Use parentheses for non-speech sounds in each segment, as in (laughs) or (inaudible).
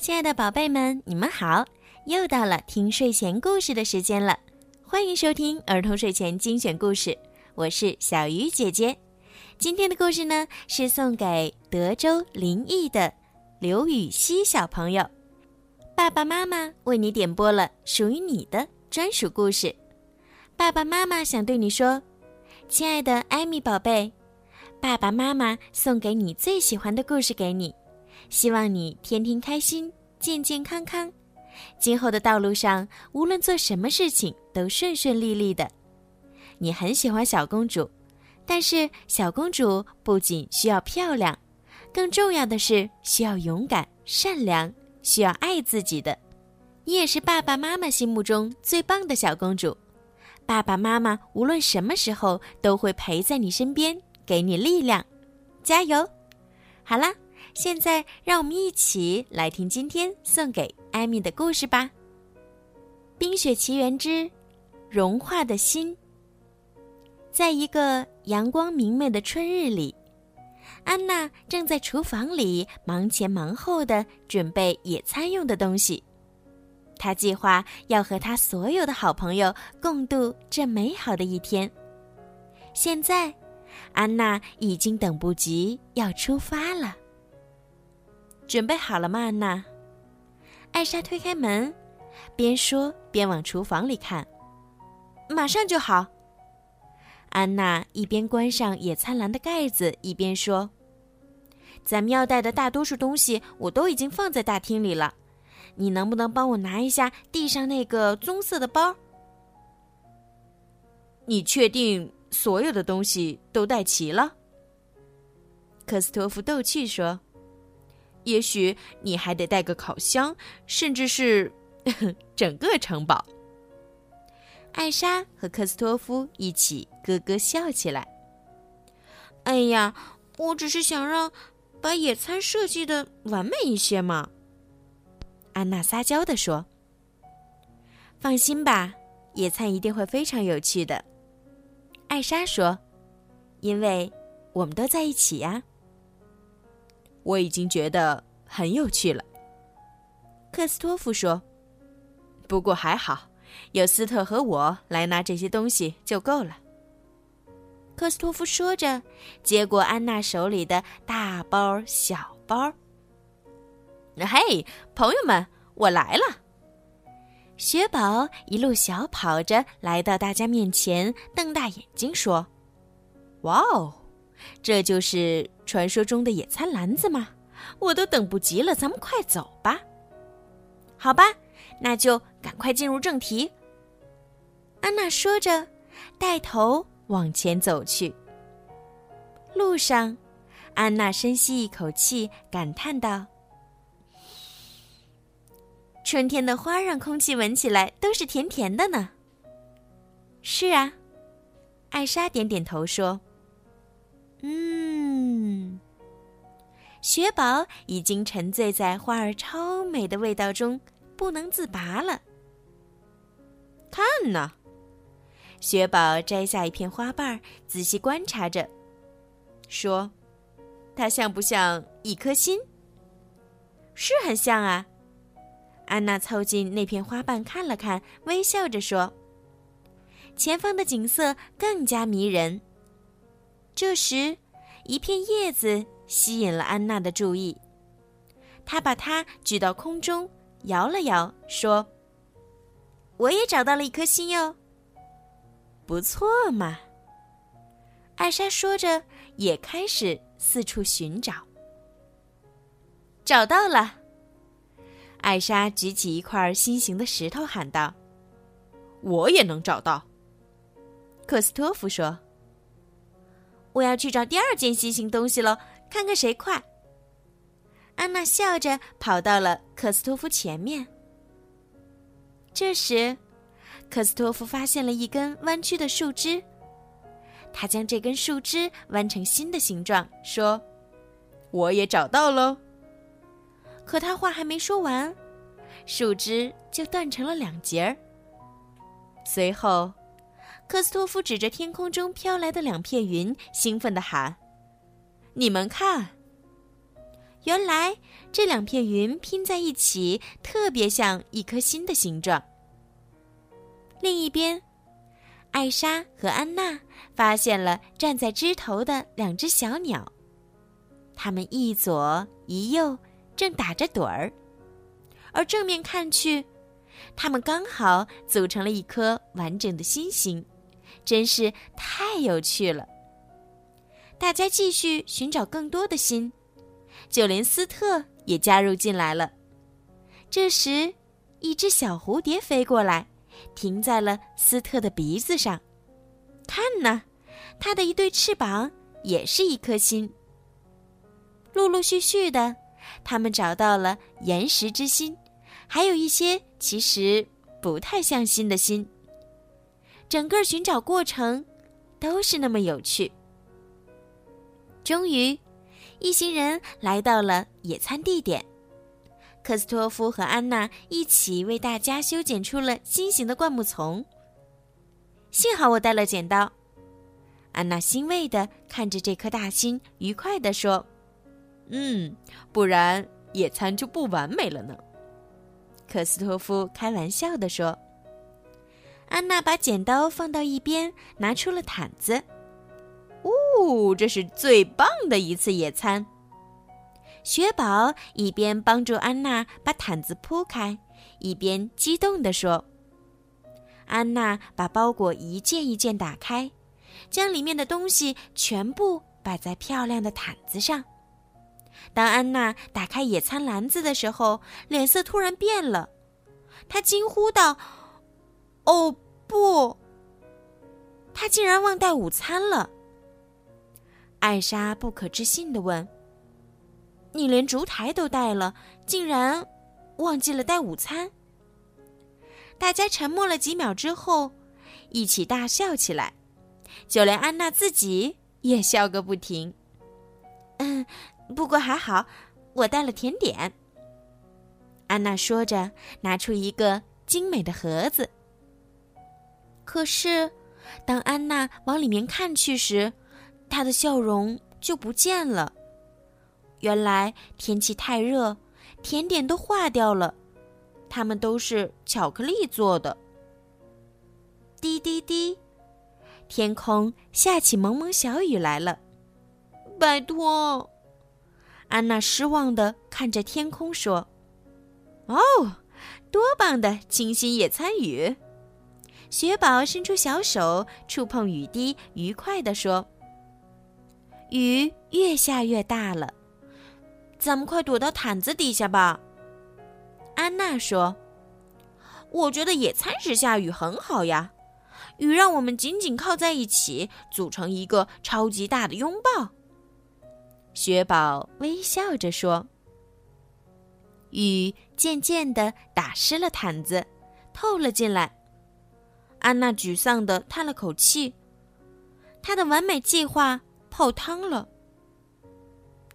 亲爱的宝贝们，你们好！又到了听睡前故事的时间了，欢迎收听儿童睡前精选故事，我是小鱼姐姐。今天的故事呢，是送给德州临沂的刘禹锡小朋友，爸爸妈妈为你点播了属于你的专属故事。爸爸妈妈想对你说，亲爱的艾米宝贝，爸爸妈妈送给你最喜欢的故事给你。希望你天天开心，健健康康。今后的道路上，无论做什么事情都顺顺利利的。你很喜欢小公主，但是小公主不仅需要漂亮，更重要的是需要勇敢、善良，需要爱自己的。你也是爸爸妈妈心目中最棒的小公主。爸爸妈妈无论什么时候都会陪在你身边，给你力量。加油！好啦。现在，让我们一起来听今天送给艾米的故事吧，《冰雪奇缘之融化的心》。在一个阳光明媚的春日里，安娜正在厨房里忙前忙后的准备野餐用的东西。她计划要和她所有的好朋友共度这美好的一天。现在，安娜已经等不及要出发了。准备好了吗，安娜？艾莎推开门，边说边往厨房里看。马上就好。安娜一边关上野餐篮的盖子，一边说：“咱们要带的大多数东西我都已经放在大厅里了，你能不能帮我拿一下地上那个棕色的包？”你确定所有的东西都带齐了？科斯托夫斗气说。也许你还得带个烤箱，甚至是 (laughs) 整个城堡。艾莎和克斯托夫一起咯咯笑起来。哎呀，我只是想让把野餐设计的完美一些嘛。安娜撒娇地说：“放心吧，野餐一定会非常有趣的。”艾莎说：“因为我们都在一起呀。”我已经觉得很有趣了，克斯托夫说。不过还好，有斯特和我来拿这些东西就够了。克斯托夫说着，接过安娜手里的大包小包。嘿，朋友们，我来了！雪宝一路小跑着来到大家面前，瞪大眼睛说：“哇哦，这就是……”传说中的野餐篮子吗？我都等不及了，咱们快走吧。好吧，那就赶快进入正题。安娜说着，带头往前走去。路上，安娜深吸一口气，感叹道：“春天的花让空气闻起来都是甜甜的呢。”是啊，艾莎点点头说：“嗯。”雪宝已经沉醉在花儿超美的味道中，不能自拔了。看呢，雪宝摘下一片花瓣，仔细观察着，说：“它像不像一颗心？”“是很像啊。”安娜凑近那片花瓣看了看，微笑着说：“前方的景色更加迷人。”这时，一片叶子。吸引了安娜的注意，她把它举到空中，摇了摇，说：“我也找到了一颗心哟。”不错嘛。艾莎说着，也开始四处寻找。找到了，艾莎举起一块心形的石头，喊道：“我也能找到。”克斯托夫说：“我要去找第二件心形东西了。”看看谁快！安娜笑着跑到了克斯托夫前面。这时，克斯托夫发现了一根弯曲的树枝，他将这根树枝弯成新的形状，说：“我也找到喽。”可他话还没说完，树枝就断成了两截儿。随后，克斯托夫指着天空中飘来的两片云，兴奋地喊。你们看，原来这两片云拼在一起，特别像一颗心的形状。另一边，艾莎和安娜发现了站在枝头的两只小鸟，它们一左一右，正打着盹儿，而正面看去，它们刚好组成了一颗完整的心形，真是太有趣了。大家继续寻找更多的心，就连斯特也加入进来了。这时，一只小蝴蝶飞过来。停在了斯特的鼻子上，看呐，它的一对翅膀也是一颗心。陆陆续续的，他们找到了岩石之心，还有一些其实不太像心的心。整个寻找过程都是那么有趣。终于，一行人来到了野餐地点。克斯托夫和安娜一起为大家修剪出了新型的灌木丛。幸好我带了剪刀。安娜欣慰地看着这颗大心，愉快地说：“嗯，不然野餐就不完美了呢。”克斯托夫开玩笑地说。安娜把剪刀放到一边，拿出了毯子。哦，这是最棒的一次野餐。雪宝一边帮助安娜把毯子铺开，一边激动地说：“安娜把包裹一件一件打开，将里面的东西全部摆在漂亮的毯子上。当安娜打开野餐篮子的时候，脸色突然变了，她惊呼道：‘哦，不！她竟然忘带午餐了！’艾莎不可置信地问。”你连烛台都带了，竟然忘记了带午餐。大家沉默了几秒之后，一起大笑起来，就连安娜自己也笑个不停。嗯，不过还好，我带了甜点。安娜说着，拿出一个精美的盒子。可是，当安娜往里面看去时，他的笑容就不见了。原来天气太热，甜点都化掉了。它们都是巧克力做的。滴滴滴，天空下起蒙蒙小雨来了。拜托，安娜失望的看着天空说：“哦，多棒的清新野餐雨！”雪宝伸出小手触碰雨滴，愉快的说：“雨越下越大了。”咱们快躲到毯子底下吧，安娜说：“我觉得野餐时下雨很好呀，雨让我们紧紧靠在一起，组成一个超级大的拥抱。”雪宝微笑着说：“雨渐渐的打湿了毯子，透了进来。”安娜沮丧的叹了口气，她的完美计划泡汤了。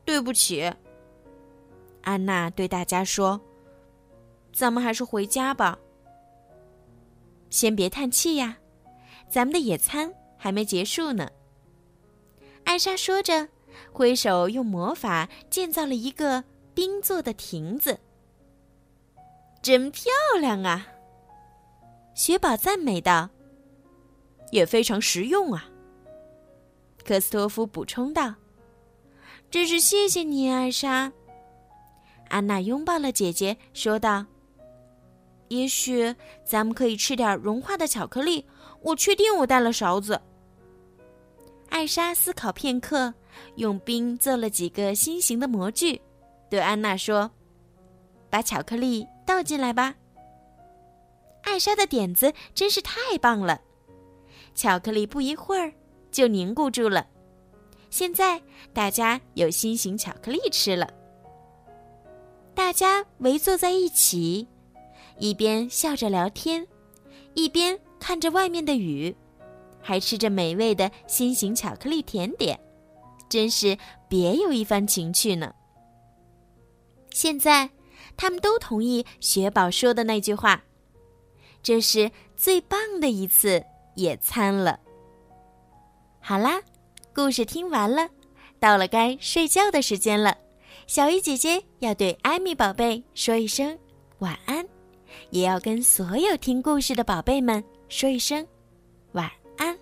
对不起。安娜对大家说：“咱们还是回家吧。先别叹气呀，咱们的野餐还没结束呢。”艾莎说着，挥手用魔法建造了一个冰做的亭子。真漂亮啊！雪宝赞美道。也非常实用啊。科斯托夫补充道：“真是谢谢你，艾莎。”安娜拥抱了姐姐，说道：“也许咱们可以吃点融化的巧克力。我确定我带了勺子。”艾莎思考片刻，用冰做了几个心形的模具，对安娜说：“把巧克力倒进来吧。”艾莎的点子真是太棒了，巧克力不一会儿就凝固住了。现在大家有心形巧克力吃了。大家围坐在一起，一边笑着聊天，一边看着外面的雨，还吃着美味的心形巧克力甜点，真是别有一番情趣呢。现在，他们都同意雪宝说的那句话：“这是最棒的一次野餐了。”好啦，故事听完了，到了该睡觉的时间了。小鱼姐姐要对艾米宝贝说一声晚安，也要跟所有听故事的宝贝们说一声晚安。